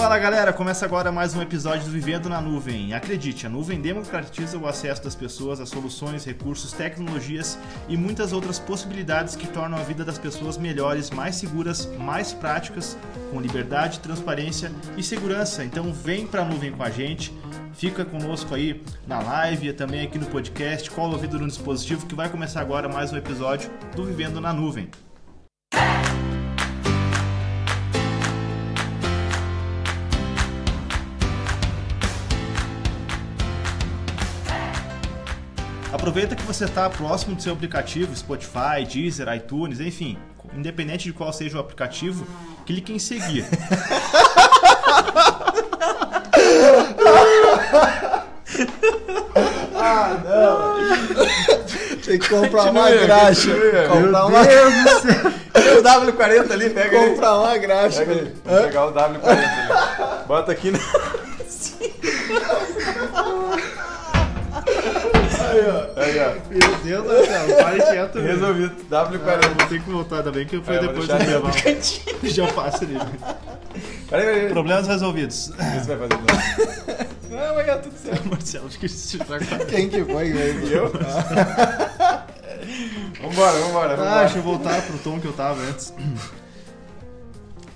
Fala galera, começa agora mais um episódio do Vivendo na Nuvem. Acredite, a nuvem democratiza o acesso das pessoas a soluções, recursos, tecnologias e muitas outras possibilidades que tornam a vida das pessoas melhores, mais seguras, mais práticas, com liberdade, transparência e segurança. Então vem pra nuvem com a gente, fica conosco aí na live e também aqui no podcast, cola o ouvido no dispositivo que vai começar agora mais um episódio do Vivendo na Nuvem. Aproveita que você está próximo do seu aplicativo, Spotify, Deezer, iTunes, enfim, independente de qual seja o aplicativo, clique em seguir. ah, não. Tem que comprar uma graxa. Comprar uma... Tem o W40 ali, pega Comprar uma graxa. Vou pegar o W40 ali. Bota aqui na... Aí, ó. Meu Deus do céu, pare quieto. Resolvido. W40. Ah, vou ter que voltar, ainda bem que foi É, depois do intervalo. Já passa ali. Peraí, peraí. Problemas resolvidos. que você vai fazer? Não, não vai dar tudo certo. Marcelo, acho que isso tá Quem que foi? E eu? Vambora, vambora, Ah, vambora. deixa eu voltar pro tom que eu tava antes.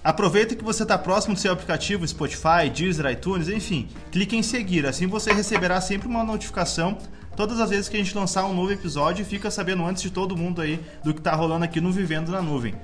Aproveita que você está próximo do seu aplicativo Spotify, Deezer, iTunes, enfim. Clique em seguir, assim você receberá sempre uma notificação todas as vezes que a gente lançar um novo episódio fica sabendo antes de todo mundo aí do que está rolando aqui no Vivendo na Nuvem.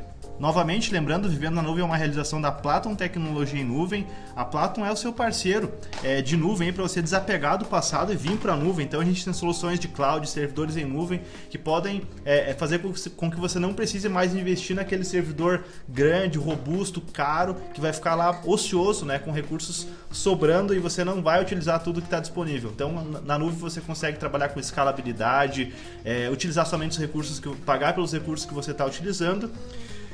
Novamente, lembrando, Vivendo na Nuvem é uma realização da Platon Tecnologia em Nuvem. A Platon é o seu parceiro é, de nuvem para você desapegar do passado e vir para a nuvem. Então a gente tem soluções de cloud, servidores em nuvem que podem é, é, fazer com que você- não precise mais investir naquele servidor grande, robusto, caro, que vai ficar lá ocioso, né, com recursos sobrando e você não vai utilizar tudo que está disponível. Então na- na nuvem você consegue trabalhar com escalabilidade, é, utilizar somente os recursos que pagar pelos recursos que você está utilizando.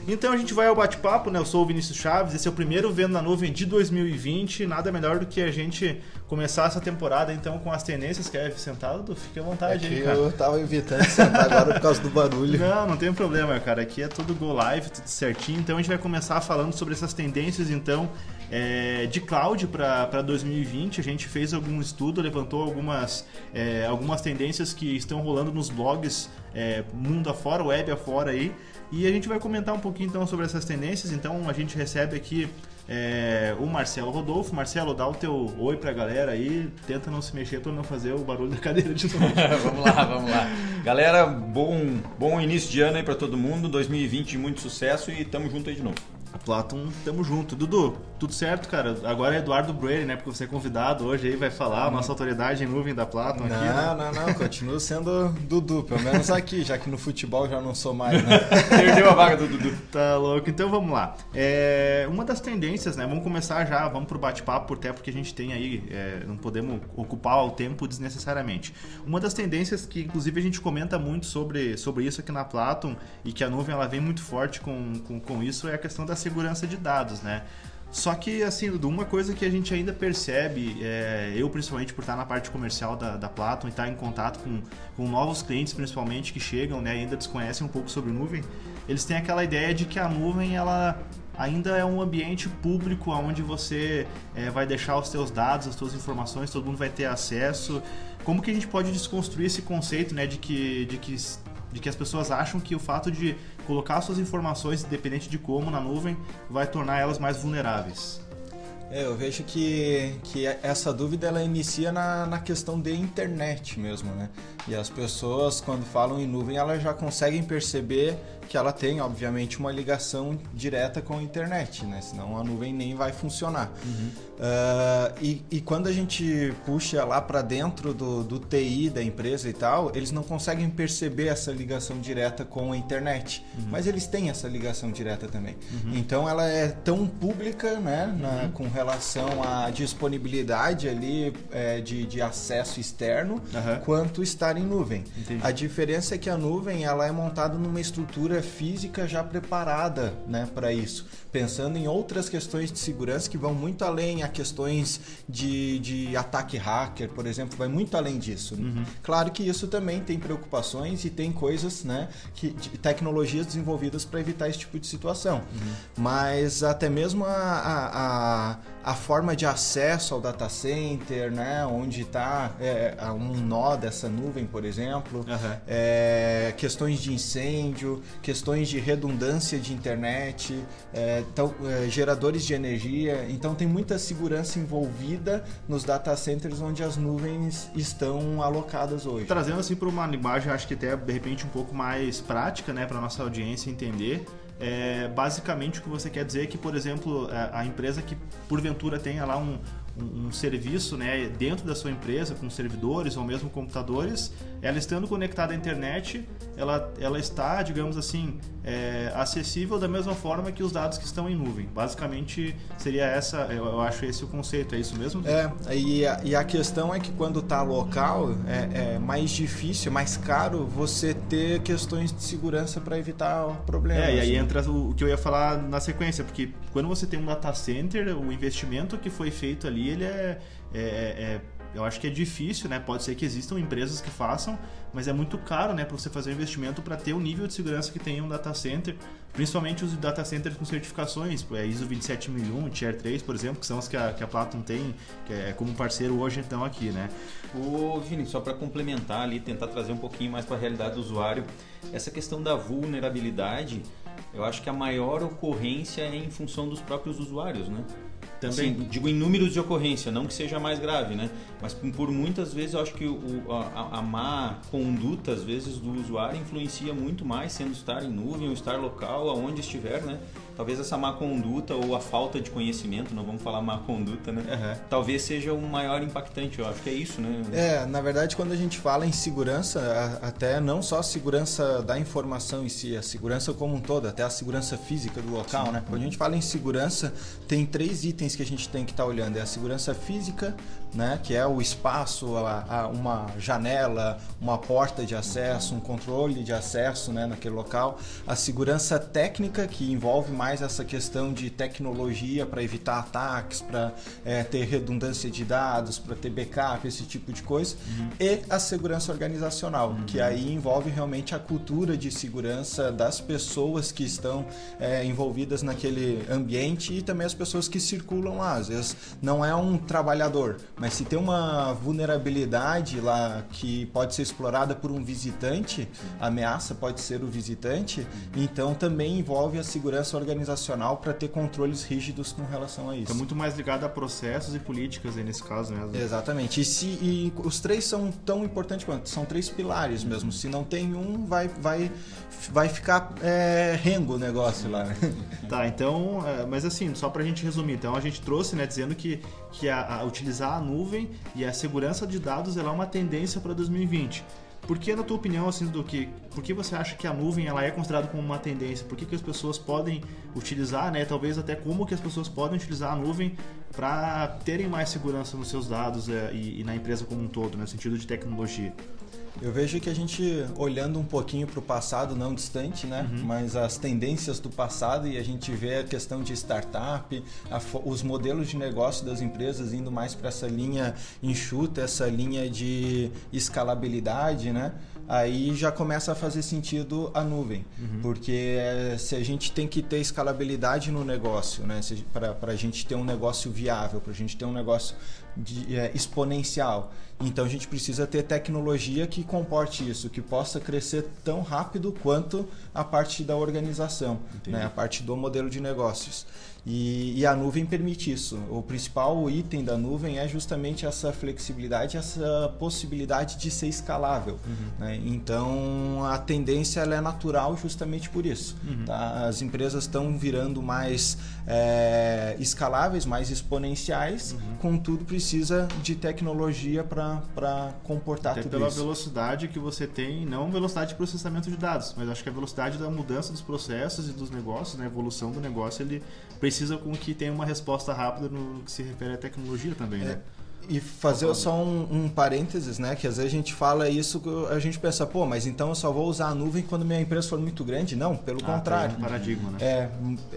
Então a gente vai ao bate-papo, né? Eu sou o Vinícius Chaves, esse é o primeiro Vendo na Nuvem de 2020. Nada melhor do que a gente começar essa temporada então com as tendências. Quer sentado? Fique à vontade É aí, cara. eu tava evitando sentar agora por causa do barulho. Não, não tem problema, cara. Aqui é tudo go live, tudo certinho. Então a gente vai começar falando sobre essas tendências, então, é, de cloud para 2020. A gente fez algum estudo, levantou algumas, é, algumas tendências que estão rolando nos blogs é, mundo afora, web afora aí. E a gente vai comentar um pouquinho então sobre essas tendências. Então a gente recebe aqui é, o Marcelo Rodolfo. Marcelo, dá o teu oi pra galera aí. Tenta não se mexer para não fazer o barulho da cadeira de novo. vamos lá, vamos lá. Galera, bom, bom início de ano aí pra todo mundo. 2020 de muito sucesso e tamo junto aí de novo. Platon, tamo junto. Dudu, tudo certo, cara? Agora é Eduardo Brady, né? Porque você é convidado hoje aí, vai falar, nossa autoridade em nuvem da Platon aqui, né? Não, não, não, continuo sendo Dudu, pelo menos aqui, já que no futebol já não sou mais, né? Perdeu a vaga do Dudu. Tá louco. Então vamos lá. É, uma das tendências, né? Vamos começar já, vamos pro bate-papo, até porque a gente tem aí, é, não podemos ocupar o tempo desnecessariamente. Uma das tendências que, inclusive, a gente comenta muito sobre, sobre isso aqui na Platon e que a nuvem ela vem muito forte com, com, com isso é a questão da segurança de dados, né? Só que, assim, uma coisa que a gente ainda percebe, é, eu principalmente por estar na parte comercial da, da Platon e estar em contato com, com novos clientes, principalmente, que chegam né, e ainda desconhecem um pouco sobre nuvem, eles têm aquela ideia de que a nuvem, ela ainda é um ambiente público onde você é, vai deixar os seus dados, as suas informações, todo mundo vai ter acesso. Como que a gente pode desconstruir esse conceito né, de que... De que de que as pessoas acham que o fato de colocar suas informações, independente de como, na nuvem, vai tornar elas mais vulneráveis. É, eu vejo que, que essa dúvida ela inicia na, na questão de internet mesmo, né? E as pessoas, quando falam em nuvem, elas já conseguem perceber que ela tem, obviamente, uma ligação direta com a internet, né? Senão a nuvem nem vai funcionar. Uh, e, e quando a gente puxa lá para dentro do, do TI da empresa e tal, eles não conseguem perceber essa ligação direta com a internet. Mas eles têm essa ligação direta também. Então ela é tão pública, né? na- com relação à disponibilidade ali é, de, de acesso externo, quanto em nuvem. Entendi. A diferença é que a nuvem ela é montada numa estrutura física já preparada né, para isso, pensando em outras questões de segurança que vão muito além a questões de, de ataque hacker, por exemplo, vai muito além disso. Claro que isso também tem preocupações e tem coisas, né, que, de tecnologias desenvolvidas para evitar esse tipo de situação. Mas até mesmo a, a, a, a forma de acesso ao data center, né? Onde está é, um nó dessa nuvem, por exemplo, Aham. é, questões de incêndio, questões de redundância de internet, é, então, é, geradores de energia. Então tem muita segurança envolvida nos data centers onde as nuvens estão alocadas hoje. Trazendo assim para uma linguagem, acho que até de repente um pouco mais prática, né, para nossa audiência entender. É, basicamente o que você quer dizer é que, por exemplo, a, a empresa que porventura tenha lá um, um, um serviço né, dentro da sua empresa, com servidores ou mesmo computadores, ela estando conectada à internet, ela, ela está, digamos assim, é, acessível da mesma forma que os dados que estão em nuvem. Basicamente seria essa, eu, eu acho esse o conceito, é isso mesmo? É, e a, e a questão é que quando está local é, é mais difícil, mais caro você ter questões de segurança para evitar problemas. É, e aí né? entra o, o que eu ia falar na sequência, porque quando você tem um data center, o investimento que foi feito ali, ele é, é- é- eu acho que é difícil, né? Pode ser que existam empresas que façam, mas é muito caro, né, para você fazer um investimento para ter o nível de segurança que tem um data center, principalmente os data centers com certificações, é ISO 27001, Tier 3, por exemplo, que são as que a, que a Platinum tem, que é como parceiro hoje então aqui, né? Ô, Vini, só para complementar ali, tentar trazer um pouquinho mais para a realidade do usuário, essa questão da vulnerabilidade, eu acho que a maior ocorrência é em função dos próprios usuários, né? Também. Assim, digo em números de ocorrência, não que seja mais grave, né? Mas por, por muitas vezes eu acho que o, a, a má conduta, às vezes, do usuário influencia muito mais, sendo estar em nuvem ou estar local, aonde estiver, né? Talvez essa má conduta ou a falta de conhecimento, não vamos falar má conduta, né? Aham. Talvez seja o maior impactante, eu acho que é isso, né? É, na verdade, quando a gente fala em segurança, até não só a segurança da informação em si, a segurança como um todo, até a segurança física do local, né? Quando a gente fala em segurança, tem três itens que a gente tem que estar olhando. É a segurança física, né? Que é o espaço, a- a- uma janela, uma porta de acesso, um controle de acesso, né? Naquele local. A segurança técnica, que envolve mais essa questão de tecnologia para evitar ataques, para ter redundância de dados, para ter backup, esse tipo de coisa. E a segurança organizacional, que aí envolve realmente a cultura de segurança das pessoas que estão é, envolvidas naquele ambiente e também as pessoas que circulam lá. Às vezes não é um trabalhador, mas se tem uma vulnerabilidade lá que pode ser explorada por um visitante, a ameaça pode ser o visitante, então também envolve a segurança organizacional para ter controles rígidos com relação a isso. Então, muito mais ligado a processos e políticas aí nesse caso, né? Exatamente. E, se, e os três são tão importantes quanto? São três pilares mesmo. Se não tem um, vai, vai, vai ficar é, rengo o negócio lá. né? Tá, então, é, mas assim, só pra gente resumir, então a gente trouxe, né, dizendo que, que a, a utilizar a nuvem e a segurança de dados ela é uma tendência para 2020. Por que, na tua opinião, assim, do que, por que você acha que a nuvem ela é considerada como uma tendência? Por que, que as pessoas podem utilizar, né, talvez até como que as pessoas podem utilizar a nuvem para terem mais segurança nos seus dados é, e, e na empresa como um todo, né, no sentido de tecnologia? Eu vejo que a gente, olhando um pouquinho para o passado, não distante, né? Mas as tendências do passado e a gente vê a questão de startup, a os modelos de negócio das empresas indo mais para essa linha enxuta, essa linha de escalabilidade, né? Aí já começa a fazer sentido a nuvem, porque eh, se a gente tem que ter escalabilidade no negócio, né? Para a gente ter um negócio viável, para a gente ter um negócio de, eh, exponencial, então a gente precisa ter tecnologia que comporte isso, que possa crescer tão rápido quanto a parte da organização, né? a parte do modelo de negócios. E, e a nuvem permite isso. O principal item da nuvem é justamente essa flexibilidade, essa possibilidade de ser escalável. né? Então a tendência é natural justamente por isso. tá? As empresas estão virando mais é, escaláveis, mais exponenciais, contudo precisa de tecnologia para comportar Até tudo pela isso. velocidade que você tem, não velocidade de processamento de dados, mas acho que a velocidade da mudança dos processos e dos negócios, né, a evolução do negócio, ele precisa com que tenha uma resposta rápida no que se refere à tecnologia também, né? E fazer só um, um parênteses, né? Que às vezes a gente fala isso, a gente pensa, pô, mas então eu só vou usar a nuvem quando minha empresa for muito grande? Não, pelo Ah, contrário. tem um paradigma, né? É,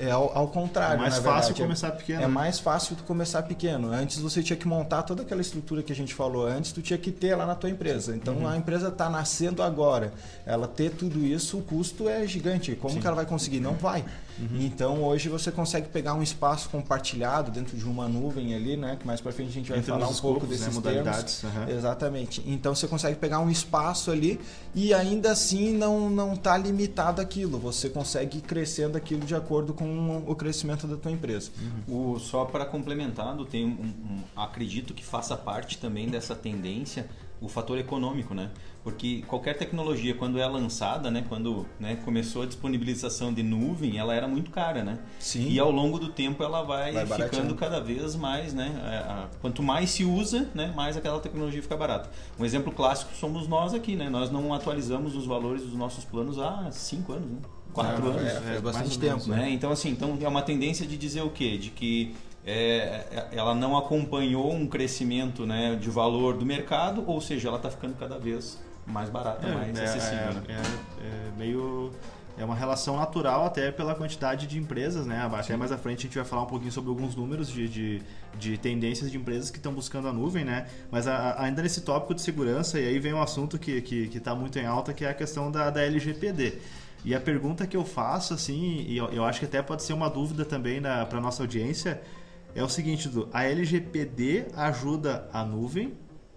é ao, ao contrário. É mais fácil verdade. começar pequeno, É né? mais fácil tu começar pequeno. Antes você tinha que montar toda aquela estrutura que a gente falou antes, tu tinha que ter lá na tua empresa. Então Uhum. a empresa está nascendo agora. Ela ter tudo isso, o custo é gigante. Como que ela vai conseguir? Não vai. Uhum. Então hoje você consegue pegar um espaço compartilhado dentro de uma nuvem ali, né? Que mais para frente a gente vai Entre falar um os pouco escopos, né, desses modalidades, termos. aham. Exatamente. Então você consegue pegar um espaço ali e ainda assim não não tá limitado aquilo. Você consegue ir crescendo aquilo de acordo com o crescimento da tua empresa. O, só para complementando, tem um, um- acredito que faça parte também dessa tendência o fator econômico, né? Porque qualquer tecnologia, quando é lançada, né, quando né, começou a disponibilização de nuvem, ela era muito cara, né? Sim. E ao longo do tempo ela vai, Vai ficando cada vez mais, né? é, a- quanto mais se usa, né, mais aquela tecnologia fica barata. Um exemplo clássico somos nós aqui, né? Nós não atualizamos os valores dos nossos planos há cinco anos, né? Quatro É, anos. é, faz mais bastante ou tempo, menos, né? né? Então, assim, então é uma tendência de dizer o quê? De que é, ela não acompanhou um crescimento né, de valor do mercado, ou seja, ela está ficando cada vez mais barata, mais é, acessível. né? é, é- é meio. É uma relação natural até pela quantidade de empresas, né? Até mais à frente a gente vai falar um pouquinho sobre alguns números de, de, de tendências de empresas que estão buscando a nuvem, né? Mas a- a- ainda nesse tópico de segurança, e aí vem um assunto que está que, que tá muito em alta, que é a questão da, da LGPD. E a pergunta que eu faço, assim, e eu, eu acho que até pode ser uma dúvida também para nossa audiência, é o seguinte, a LGPD ajuda a nuvem,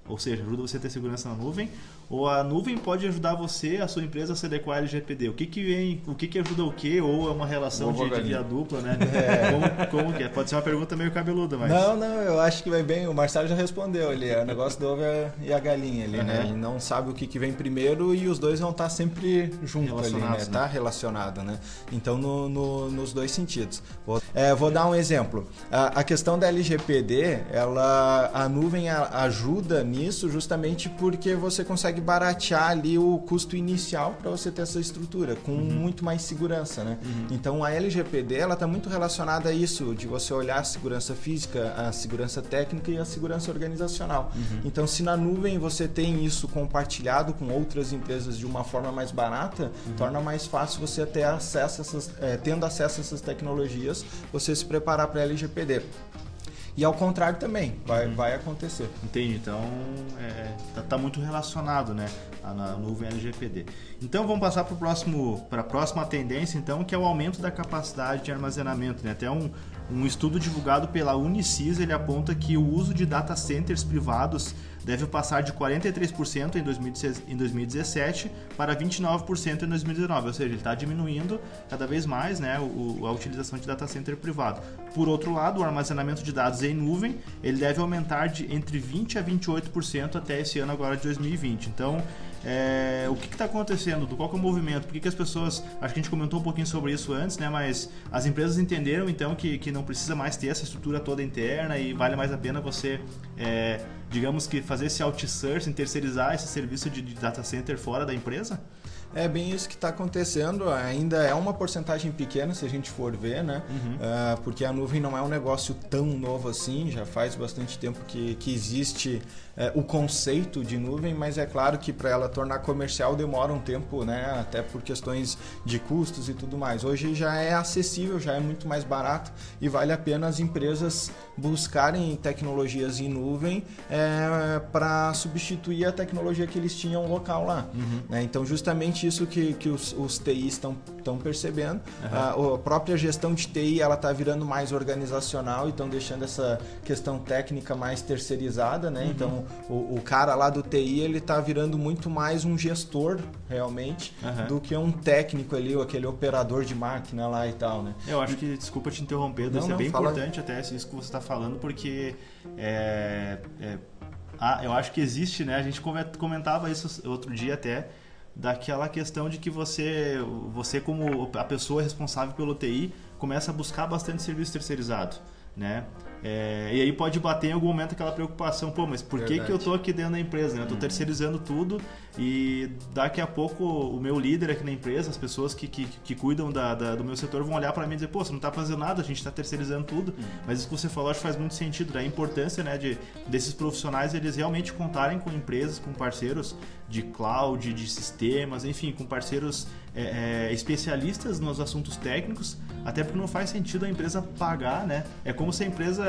ou seja, ajuda você a ter segurança na nuvem, ou a nuvem pode ajudar você, a sua empresa, a se adequar à LGPD? O que que vem, o que que ajuda o quê? Ou é uma relação de, de via dupla, né? Como, como que é? Pode ser uma pergunta meio cabeluda, mas... Não, não, eu acho que vai bem. O Marcelo já respondeu ali. É o negócio do ovo e a galinha ali, né? A gente não sabe o que, que vem primeiro e os dois vão estar sempre juntos ali, né? Relacionados, né? Tá relacionado, né? Então, no- no- nos dois sentidos. Vou, é, vou dar um exemplo. A, a questão da LGPD, ela, a nuvem ajuda nisso justamente porque você consegue baratear ali o custo inicial para você ter essa estrutura com muito mais segurança, né? Então, a LGPD, ela está muito relacionada a isso, de você olhar a segurança física, a segurança técnica e a segurança organizacional. Então, se na nuvem você tem isso compartilhado com outras empresas de uma forma mais barata, torna mais fácil você ter acesso a essas, eh, tendo acesso a essas tecnologias, você se preparar para a LGPD. E ao contrário também, vai, vai acontecer. Entendi. Então, é, tá, tá muito relacionado, né? a- Na nuvem LGPD. Então, vamos passar para próximo, para a próxima tendência, então, que é o aumento da capacidade de armazenamento. Né? Até um, um estudo divulgado pela Unicis, ele aponta que o uso de data centers privados deve passar de 43% em 2016 em 2017 para 29% em 2019, ou seja, ele está diminuindo cada vez mais né, a utilização de data center privado. Por outro lado, o armazenamento de dados em nuvem ele deve aumentar de entre 20% a 28% até esse ano agora de 2020. Então, é, o que está acontecendo? Qual que é o movimento? Por que, que as pessoas. Acho que a gente comentou um pouquinho sobre isso antes, né? Mas as empresas entenderam então que, que não precisa mais ter essa estrutura toda interna e vale mais a pena você, é, digamos que, fazer esse outsourcing, terceirizar esse serviço de, de data center fora da empresa? É bem isso que está acontecendo. Ainda é uma porcentagem pequena, se a gente for ver, né? Ah, porque a nuvem não é um negócio tão novo assim. Já faz bastante tempo que, que existe eh, o conceito de nuvem, mas é claro que para ela tornar comercial demora um tempo, né? Até por questões de custos e tudo mais. Hoje já é acessível, já é muito mais barato e vale a pena as empresas buscarem tecnologias em nuvem para substituir a tecnologia que eles tinham local lá. né? Então, justamente isso que, que os, os TIs estão percebendo. A, a própria gestão de TI ela está virando mais organizacional e estão deixando essa questão técnica mais terceirizada. Né? Então, o, o cara lá do TI ele está virando muito mais um gestor realmente do que um técnico ali, ou aquele operador de máquina lá e tal. Né? Eu acho que, desculpa te interromper, Não, isso é não, bem fala. importante até isso que você está falando, porque é, é, ah, eu acho que existe, né? A gente come- comentava isso outro dia até, daquela questão de que você, você como a pessoa responsável pelo TI, começa a buscar bastante serviço terceirizado, né? É, e aí pode bater em algum momento aquela preocupação, pô, mas por que, Verdade. que eu tô aqui dentro da empresa, né? Eu tô terceirizando tudo e daqui a pouco o meu líder aqui na empresa, as pessoas que, que, que cuidam da, da- do meu setor vão olhar para mim e dizer, pô, você não tá fazendo nada, a gente tá terceirizando tudo. Mas isso que você falou acho que faz muito sentido, né? A importância, né, de, desses profissionais eles realmente contarem com empresas, com parceiros de cloud, de sistemas, enfim, com parceiros é, é, especialistas nos assuntos técnicos, até porque não faz sentido a empresa pagar, né? É como se a empresa,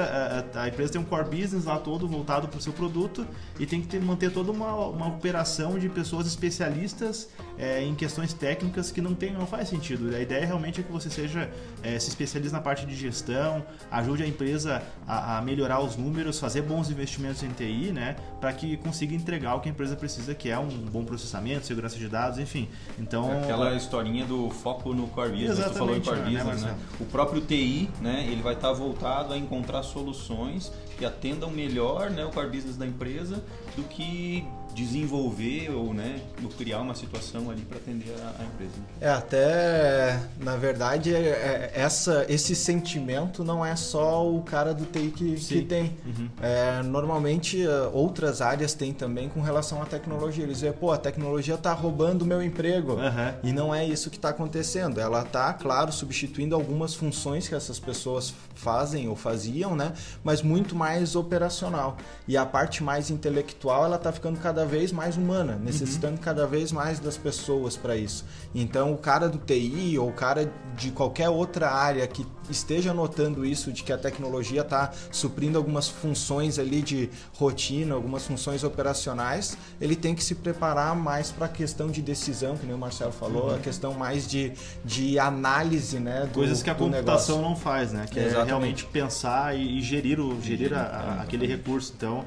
a, a- empresa tem um core business lá todo voltado para o seu produto e tem que ter, manter toda uma, uma operação de pessoas especialistas é, em questões técnicas que não tem, não faz sentido. A ideia realmente é que você seja é, se especialize na parte de gestão, ajude a empresa a, a, melhorar os números, fazer bons investimentos em TI, né, para que consiga entregar o que a empresa precisa, que é um bom processamento, segurança de dados, enfim. Então aquela historinha do foco no core business, Exatamente, tu falou em core né, business, né? O próprio TI, né, ele vai estar voltado a encontrar soluções que atendam melhor, né, o core business da empresa do que desenvolver ou né, criar uma situação ali para atender a, a, empresa. É, até na verdade, é, é, essa, esse sentimento não é só o cara do TI que, que tem. Uhum. É, normalmente é, outras áreas têm também com relação à tecnologia. Eles dizem, pô, a tecnologia está roubando o meu emprego. Uhum. E não é isso que está acontecendo. Ela está, claro, substituindo algumas funções que essas pessoas fazem ou faziam, né? Mas muito mais operacional. E a parte mais intelectual, ela está ficando cada cada vez mais humana, necessitando uhum. cada vez mais das pessoas para isso. Então, o cara do TI ou o cara de qualquer outra área que esteja notando isso, de que a tecnologia está suprindo algumas funções ali de rotina, algumas funções operacionais, ele tem que se preparar mais para a questão de decisão, que nem o Marcelo falou, uhum. a questão mais de, de análise, né? Do, Coisas que a computação negócio. não faz, né? Que Exatamente. é realmente pensar e, e gerir, o, gerir a, a, aquele recurso. Então,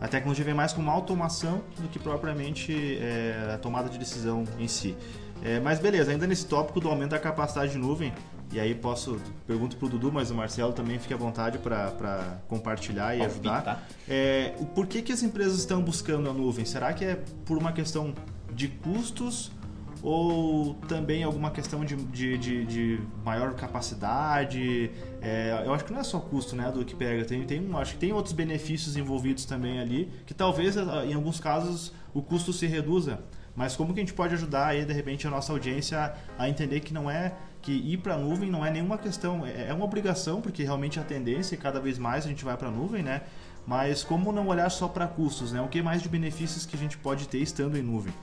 a tecnologia vem mais como automação do que propriamente é, a tomada de decisão em si. É, mas beleza, ainda nesse tópico do aumento da capacidade de nuvem, e aí posso, pergunto para o Dudu, mas o Marcelo também fique à vontade para compartilhar e ajudar. É, o porquê que as empresas estão buscando a nuvem? Será que é por uma questão de custos ou também alguma questão de, de, de, de maior capacidade. É, eu acho que não é só custo né, do que pega, tem, tem, acho que tem outros benefícios envolvidos também ali, que talvez em alguns casos o custo se reduza. Mas como que a gente pode ajudar aí, de repente, a nossa audiência a entender que não é que ir para a nuvem não é nenhuma questão, é, é uma obrigação, porque realmente a tendência é cada vez mais a gente vai para a nuvem, né? Mas como não olhar só para custos, né? O que mais de benefícios que a gente pode ter estando em nuvem?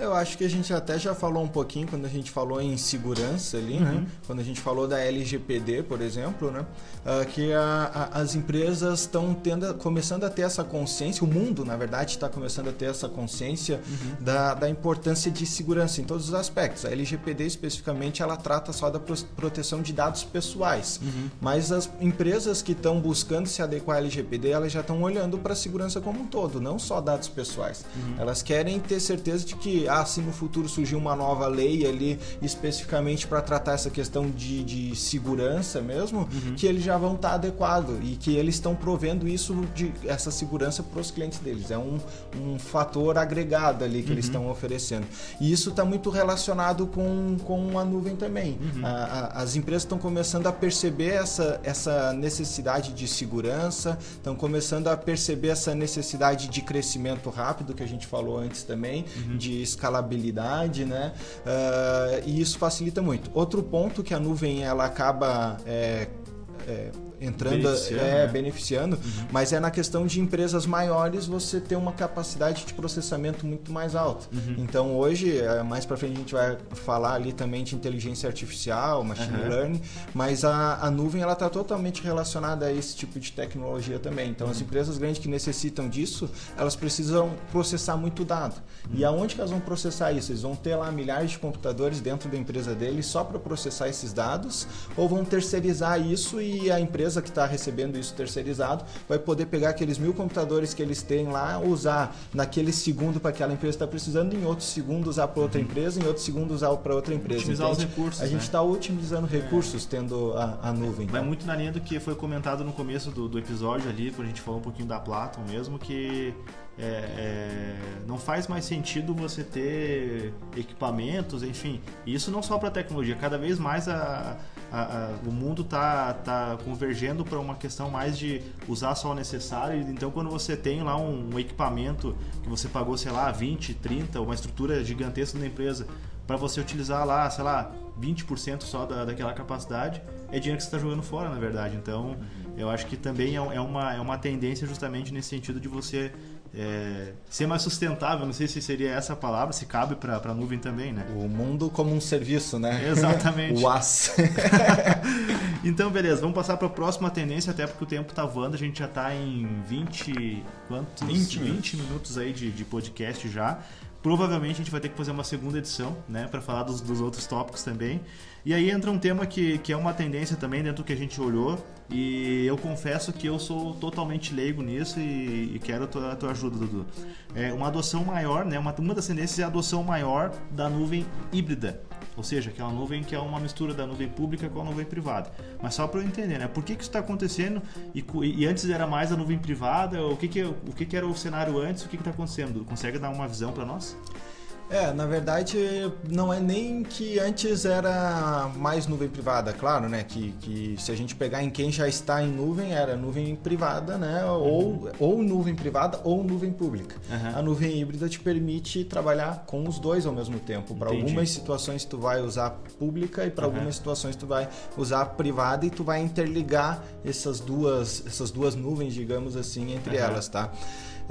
Eu acho que a gente até já falou um pouquinho quando a gente falou em segurança ali, né? uhum. né? Quando a gente falou da LGPD, por exemplo, né? Uh, que a, a, as empresas estão começando a ter essa consciência, o mundo, na verdade, está começando a ter essa consciência uhum. da, da importância de segurança em todos os aspectos. A LGPD, especificamente, ela trata só da proteção de dados pessoais. Uhum. Mas as empresas que estão buscando se adequar à LGPD, elas já estão olhando para a segurança como um todo, não só dados pessoais. Uhum. Elas querem ter certeza de que ah, se no futuro surgir uma nova lei ali especificamente para tratar essa questão de, de segurança mesmo, uhum. que eles já vão estar tá adequado e que eles estão provendo isso de essa segurança para os clientes deles. É um, um fator agregado ali que uhum. eles estão oferecendo. E isso está muito relacionado com, com a nuvem também. Uhum. A, a, as empresas estão começando a perceber essa, essa necessidade de segurança, estão começando a perceber essa necessidade de crescimento rápido que a gente falou antes também, uhum. de escalabilidade, né? Uh, e isso facilita muito. Outro ponto que a nuvem ela acaba é, é, entrando, beneficiando, é, né? beneficiando uhum. mas é na questão de empresas maiores você ter uma capacidade de processamento muito mais alta. Uhum. Então hoje, é, mais para frente a gente vai falar ali também de inteligência artificial, machine uhum. learning, mas a, a nuvem ela está totalmente relacionada a esse tipo de tecnologia também. Então as uhum. empresas grandes que necessitam disso, elas precisam processar muito dado. E uhum. aonde que elas vão processar isso? Eles vão ter lá milhares de computadores dentro da empresa deles só para processar esses dados ou vão terceirizar isso e a empresa empresa que está recebendo isso terceirizado vai poder pegar aqueles mil computadores que eles têm lá, usar naquele segundo para aquela empresa está precisando, em outro segundo usar para outra uhum. empresa, em outro segundo usar para outra empresa. Otimizar os recursos. A gente está né? otimizando recursos tendo a, a nuvem. Vai então. muito na linha do que foi comentado no começo do, do episódio ali, quando a gente falou um pouquinho da Platon mesmo, que é, é, não faz mais sentido você ter equipamentos, enfim. Isso não só para tecnologia, cada vez mais a, a, a, o mundo está tá convergendo para uma questão mais de usar só o necessário. Então, quando você tem lá um, um equipamento que você pagou, sei lá, 20, 30, uma estrutura gigantesca da empresa, para você utilizar lá, sei lá, 20% só da, daquela capacidade, é dinheiro que você está jogando fora, na verdade. Então, eu acho que também é, é, uma, é uma tendência justamente nesse sentido de você é, ser mais sustentável, não sei se seria essa a palavra, se cabe para a nuvem também, né? O mundo como um serviço, né? Exatamente. o as. então, beleza, vamos passar para a próxima tendência, até porque o tempo está voando, a gente já está em 20, quantos? 20, 20 minutos aí de, de podcast já. Provavelmente a gente vai ter que fazer uma segunda edição, né, para falar dos, dos, outros tópicos também. E aí entra um tema que, que é uma tendência também dentro do que a gente olhou. E eu confesso que eu sou totalmente leigo nisso e, e quero a tua, a tua, ajuda, Dudu. É uma adoção maior, né, uma, uma das tendências é a adoção maior da nuvem híbrida. Ou seja, aquela nuvem que é uma mistura da nuvem pública com a nuvem privada. Mas só para eu entender, né? Por que, que isso está acontecendo e, e, antes era mais a nuvem privada? O que, que, o que, que era o cenário antes? O que está acontecendo? Consegue dar uma visão para nós? É, na verdade, não é nem que antes era mais nuvem privada, claro, né? Que, que se a gente pegar em quem já está em nuvem, era nuvem privada, né? Uhum. Ou, ou nuvem privada ou nuvem pública. Uhum. A nuvem híbrida te permite trabalhar com os dois ao mesmo tempo. Para algumas situações tu vai usar pública e para uhum. algumas situações tu vai usar privada e tu vai interligar essas duas, essas duas nuvens, digamos assim, entre elas, tá?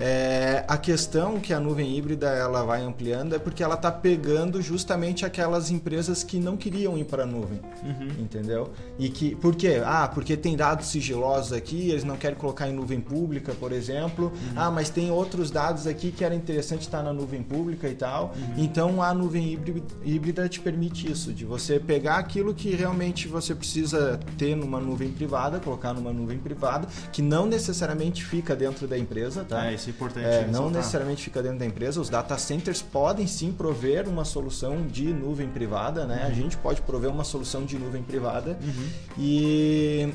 É, a questão que a nuvem híbrida ela vai ampliando é porque ela está pegando justamente aquelas empresas que não queriam ir para a nuvem, uhum. entendeu? E que por quê? Ah, porque tem dados sigilosos aqui, eles não querem colocar em nuvem pública, por exemplo. Uhum. Ah, mas tem outros dados aqui que era interessante estar na nuvem pública e tal. Uhum. Então a nuvem híbrida, híbrida te permite isso, de você pegar aquilo que realmente você precisa ter numa nuvem privada, colocar numa nuvem privada, que não necessariamente fica dentro da empresa, tá? É, isso é importante. É, não necessariamente fica dentro da empresa. Os data centers podem sim prover uma solução de nuvem privada, né? Uhum. A gente pode prover uma solução de nuvem privada uhum. e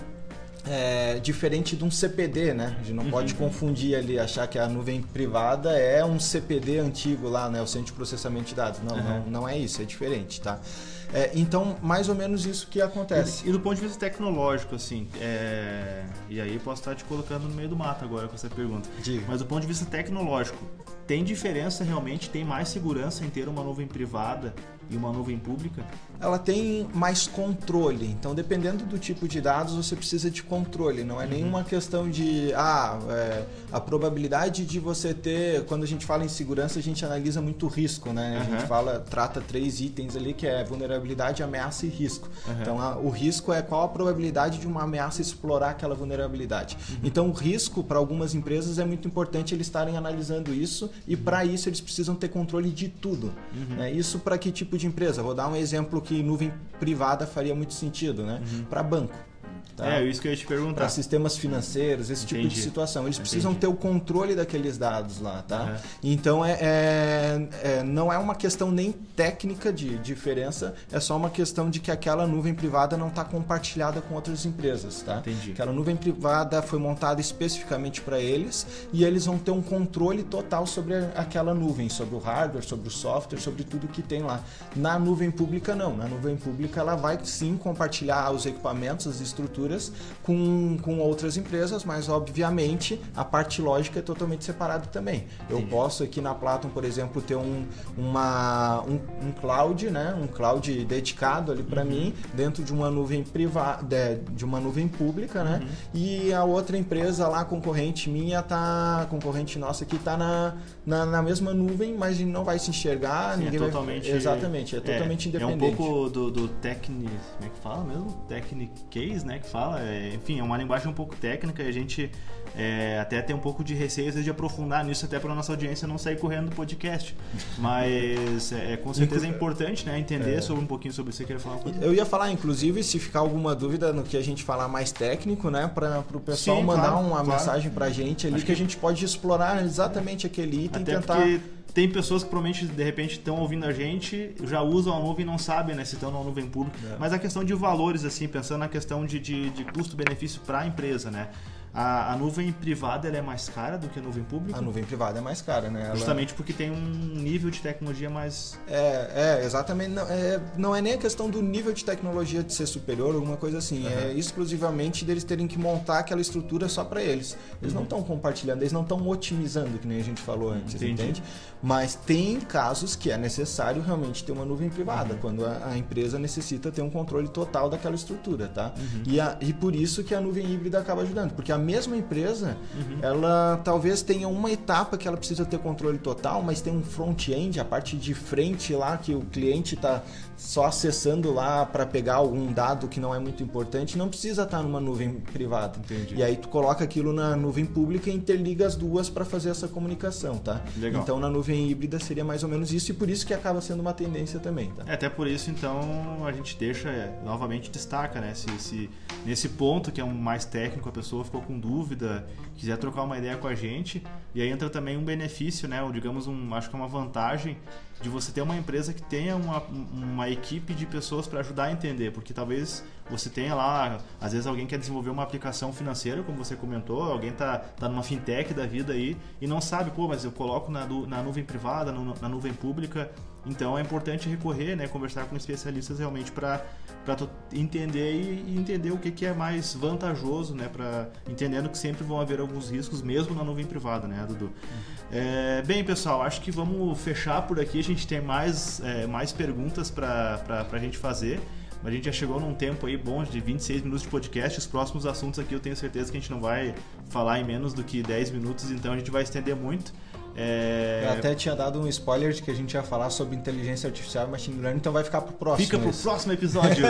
é, diferente de um CPD, né? A gente não uhum. pode confundir ali, achar que a nuvem privada é um CPD antigo lá, né? O centro de processamento de dados. Não, uhum. não, não é isso, é diferente, tá? É, então, mais ou menos isso que acontece. E, e do ponto de vista tecnológico, assim, é... e aí posso estar te colocando no meio do mato agora com essa pergunta. Diga. Mas do ponto de vista tecnológico, tem diferença realmente? Tem mais segurança em ter uma nuvem privada e uma nuvem pública? Ela tem mais controle. Então, dependendo do tipo de dados, você precisa de controle. Não é uhum. nenhuma questão de ah, é, a probabilidade de você ter. Quando a gente fala em segurança, a gente analisa muito risco, né? A uhum. gente fala, trata três itens ali que é vulnerabilidade, ameaça e risco. Uhum. Então, a, o risco é qual a probabilidade de uma ameaça explorar aquela vulnerabilidade. Uhum. Então, o risco para algumas empresas é muito importante eles estarem analisando isso e para isso eles precisam ter controle de tudo. Uhum. Né? Isso para que tipo de empresa? Vou dar um exemplo que nuvem privada faria muito sentido, né? Uhum. Para banco. Tá? É, isso que eu ia te perguntar. Para sistemas financeiros, esse Entendi. tipo de situação. Eles Entendi. precisam ter o controle daqueles dados lá, tá? Uhum. Então, é, é, é, não é uma questão nem técnica de diferença, é só uma questão de que aquela nuvem privada não está compartilhada com outras empresas, tá? Entendi. Aquela nuvem privada foi montada especificamente para eles e eles vão ter um controle total sobre aquela nuvem, sobre o hardware, sobre o software, sobre tudo que tem lá. Na nuvem pública, não. Na nuvem pública, ela vai sim compartilhar os equipamentos, as estruturas com, com outras empresas, mas obviamente a parte lógica é totalmente separada também. Eu posso aqui na Platon, por exemplo, ter um, uma, um, um cloud, né? um cloud dedicado ali para uhum. mim, dentro de uma nuvem privada, de, uma nuvem pública, né? Uhum. E a outra empresa lá, concorrente minha, tá, concorrente nossa aqui, tá na, na, na mesma nuvem, mas não vai se enxergar. Sim, é ninguém é totalmente, vai... Exatamente, é, é totalmente independente. É um pouco do, do Techni... Como é que fala mesmo? Technic Case, né? Que fala. É, enfim, é uma linguagem um pouco técnica e a gente é, até tem um pouco de receio de aprofundar nisso, até para nossa audiência não sair correndo do podcast. Mas é, é com certeza é importante né, entender é. sobre um pouquinho sobre isso. Você quer falar Eu ia falar, inclusive, se ficar alguma dúvida no que a gente falar mais técnico, né? Para o pessoal Sim, mandar claro, uma claro. mensagem para a gente ali que, que, a gente pode explorar exatamente aquele item e tentar. Porque tem pessoas que provavelmente de repente estão ouvindo a gente, já usam a nuvem e não sabem, né, se estão na nuvem pública. É. Mas a questão de valores, assim, pensando na questão de, de, de custo-benefício para a empresa, né? A, a, nuvem privada é mais cara do que a nuvem pública? A nuvem privada é mais cara, né? Ela... Justamente porque tem um nível de tecnologia mais. É, é exatamente. Não é, não é nem a questão do nível de tecnologia de ser superior, alguma coisa assim. Uhum. É exclusivamente deles terem que montar aquela estrutura só para eles. Eles uhum. não estão compartilhando, eles não estão otimizando, que nem a gente falou antes, Entendi. entende? Mas tem casos que é necessário realmente ter uma nuvem privada, uhum. quando a, a, empresa necessita ter um controle total daquela estrutura, tá? Uhum. E, a, e por isso que a nuvem híbrida acaba ajudando, porque a mesma empresa, uhum. ela talvez tenha uma etapa que ela precisa ter controle total, mas tem um front-end, a parte de frente lá que o cliente está só acessando lá para pegar algum dado que não é muito importante, não precisa estar tá numa nuvem privada. Entendi. E aí tu coloca aquilo na nuvem pública e interliga as duas para fazer essa comunicação, tá? Legal. Então na nuvem híbrida seria mais ou menos isso e por isso que acaba sendo uma tendência também, tá? É, até por isso então a gente deixa é, novamente destaca, né? Se, se nesse ponto que é um mais técnico a pessoa ficou com dúvida, quiser trocar uma ideia com a gente, e aí entra também um benefício, né? Ou digamos um, acho que é uma vantagem de você ter uma empresa que tenha uma, uma equipe de pessoas para ajudar a entender, porque talvez você tenha lá, às vezes alguém quer desenvolver uma aplicação financeira, como você comentou, alguém tá, tá numa fintech da vida aí e não sabe, pô, mas eu coloco na, na nuvem privada, no, na nuvem pública, então é importante recorrer, né, conversar com especialistas realmente para entender e, entender o que, que é mais vantajoso, né, para entendendo que sempre vão haver alguns riscos mesmo na nuvem privada, né, Dudu. É, bem, pessoal, acho que vamos fechar por aqui. A gente tem mais, é, mais perguntas para a gente fazer. A gente já chegou num tempo aí bom de 26 minutos de podcast. Os próximos assuntos aqui eu tenho certeza que a gente não vai falar em menos do que 10 minutos, então a gente vai estender muito. É... Eu até tinha dado um spoiler de que a gente ia falar sobre inteligência artificial e machine learning, então vai ficar pro próximo. Fica pro isso. próximo episódio.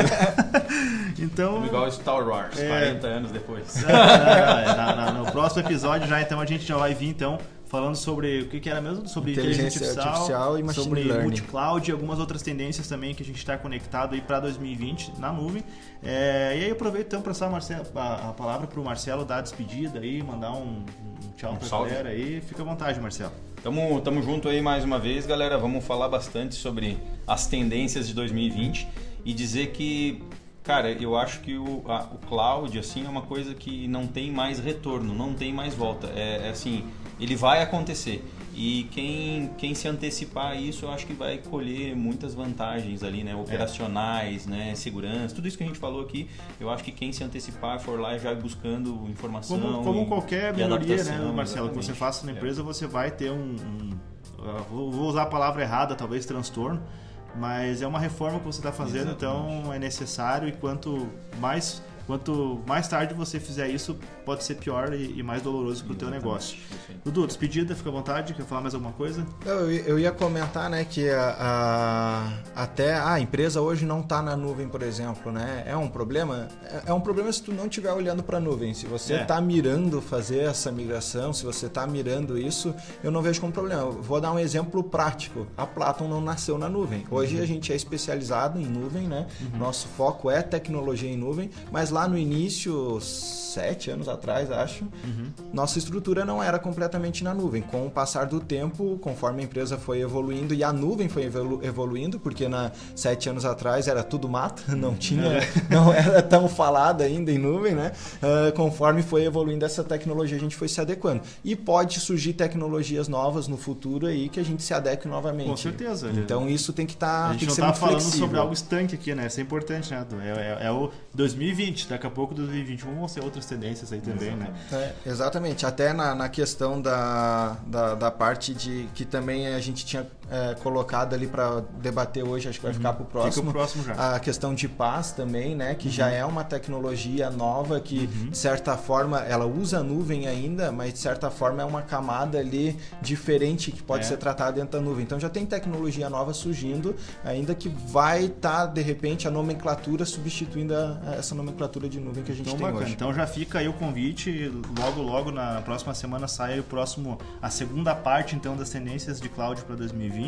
então. Igual Star Wars, é... 40 anos depois. É, no próximo episódio já, então a gente já vai vir então falando sobre o que, que era mesmo? Sobre inteligência, inteligência artificial, artificial, e machine sobre learning. multi-cloud e algumas outras tendências também que a gente está conectado aí para 2020 na nuvem. É, e aí aproveito então para passar a, a palavra para o Marcelo dar a despedida aí, mandar um, um tchau um para a galera aí. Fica à vontade, Marcelo. Tamo, tamo junto aí mais uma vez, galera. Vamos falar bastante sobre as tendências de 2020 e dizer que Cara, eu acho que o, a, o cloud assim é uma coisa que não tem mais retorno, não tem mais volta. É, é assim, ele vai acontecer. E quem, quem se antecipar a isso, eu acho que vai colher muitas vantagens ali, né? Operacionais, é. né? Segurança, tudo isso que a gente falou aqui. Eu acho que quem se antecipar, for lá já buscando informação. Como, como e, qualquer melhoria, né, Marcelo, que você faça na é. empresa, é. você vai ter um, um. Vou usar a palavra errada, talvez transtorno. Mas é uma reforma que você está fazendo, Exatamente. então é necessário e quanto mais Quanto mais tarde você fizer isso, pode ser pior e, e mais doloroso para o teu negócio. Dudu, despedida, fica à vontade. Quer falar mais alguma coisa? Eu, eu ia comentar, né, que a, a, até a empresa hoje não está na nuvem, por exemplo, né? É um problema. É, é um problema se tu não estiver olhando para a nuvem. Se você está é. mirando fazer essa migração, se você está mirando isso, eu não vejo como problema. Eu vou dar um exemplo prático. A Platon não nasceu na nuvem. Hoje uhum. a gente é especializado em nuvem, né? Uhum. Nosso foco é tecnologia em nuvem, mas lá no início, sete anos atrás, acho, uhum. nossa estrutura não era completamente na nuvem. Com o passar do tempo, conforme a empresa foi evoluindo e a nuvem foi evolu evoluindo, porque na sete anos atrás era tudo mato, não tinha, é. não era tão falado ainda em nuvem, né? Uh, conforme foi evoluindo essa tecnologia, a gente foi se adequando. E pode surgir tecnologias novas no futuro aí que a gente se adeque novamente. Com certeza. Então isso tem que estar. Tá, a gente não está falando flexível. sobre algo estanque aqui, né? Isso é importante, né? É, é, é o 2020 daqui a pouco 2021 vão ser outras tendências aí também, exatamente. né? É, exatamente. Até na, na questão da, da, da, parte de que também a gente tinha é, colocado ali para debater hoje, acho que vai uhum. ficar para o próximo. próximo já. A questão de paz também, né? Que uhum. já é uma tecnologia nova que, uhum. de certa forma, ela usa a nuvem ainda, mas de certa forma é uma camada ali diferente que pode é. ser tratada dentro da nuvem. Então já tem tecnologia nova surgindo, ainda que vai estar, tá, de repente, a nomenclatura substituindo a, a essa nomenclatura de nuvem que a gente então, tem bacana. hoje. Então já fica aí o convite, logo logo na próxima semana sai o próximo a segunda parte então das tendências de cloud para 2020.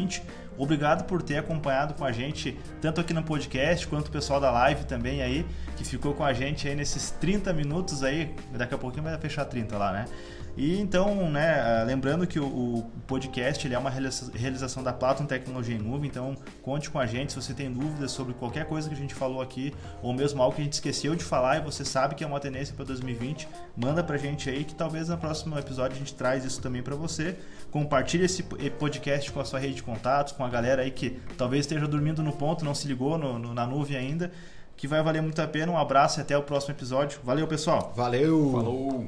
Obrigado por ter acompanhado com a gente tanto aqui no podcast quanto o pessoal da live também aí que ficou com a gente aí nesses 30 minutos aí, daqui a pouquinho vai fechar 30 lá, né? E então, né, ah, lembrando que o, podcast ele é uma realização da Platon Tecnologia em Nuvem, então conte com a gente se você tem dúvidas sobre qualquer coisa que a gente falou aqui, ou mesmo algo que a gente esqueceu de falar e você sabe que é uma tendência para 2020, manda pra gente aí que talvez no próximo episódio a gente traz isso também para você. Compartilhe esse podcast com a sua rede de contatos, com a galera aí que talvez esteja dormindo no ponto, não se ligou no, no, na nuvem ainda, que vai valer muito a pena. Um abraço e até o próximo episódio. Valeu, pessoal. Valeu. Falou.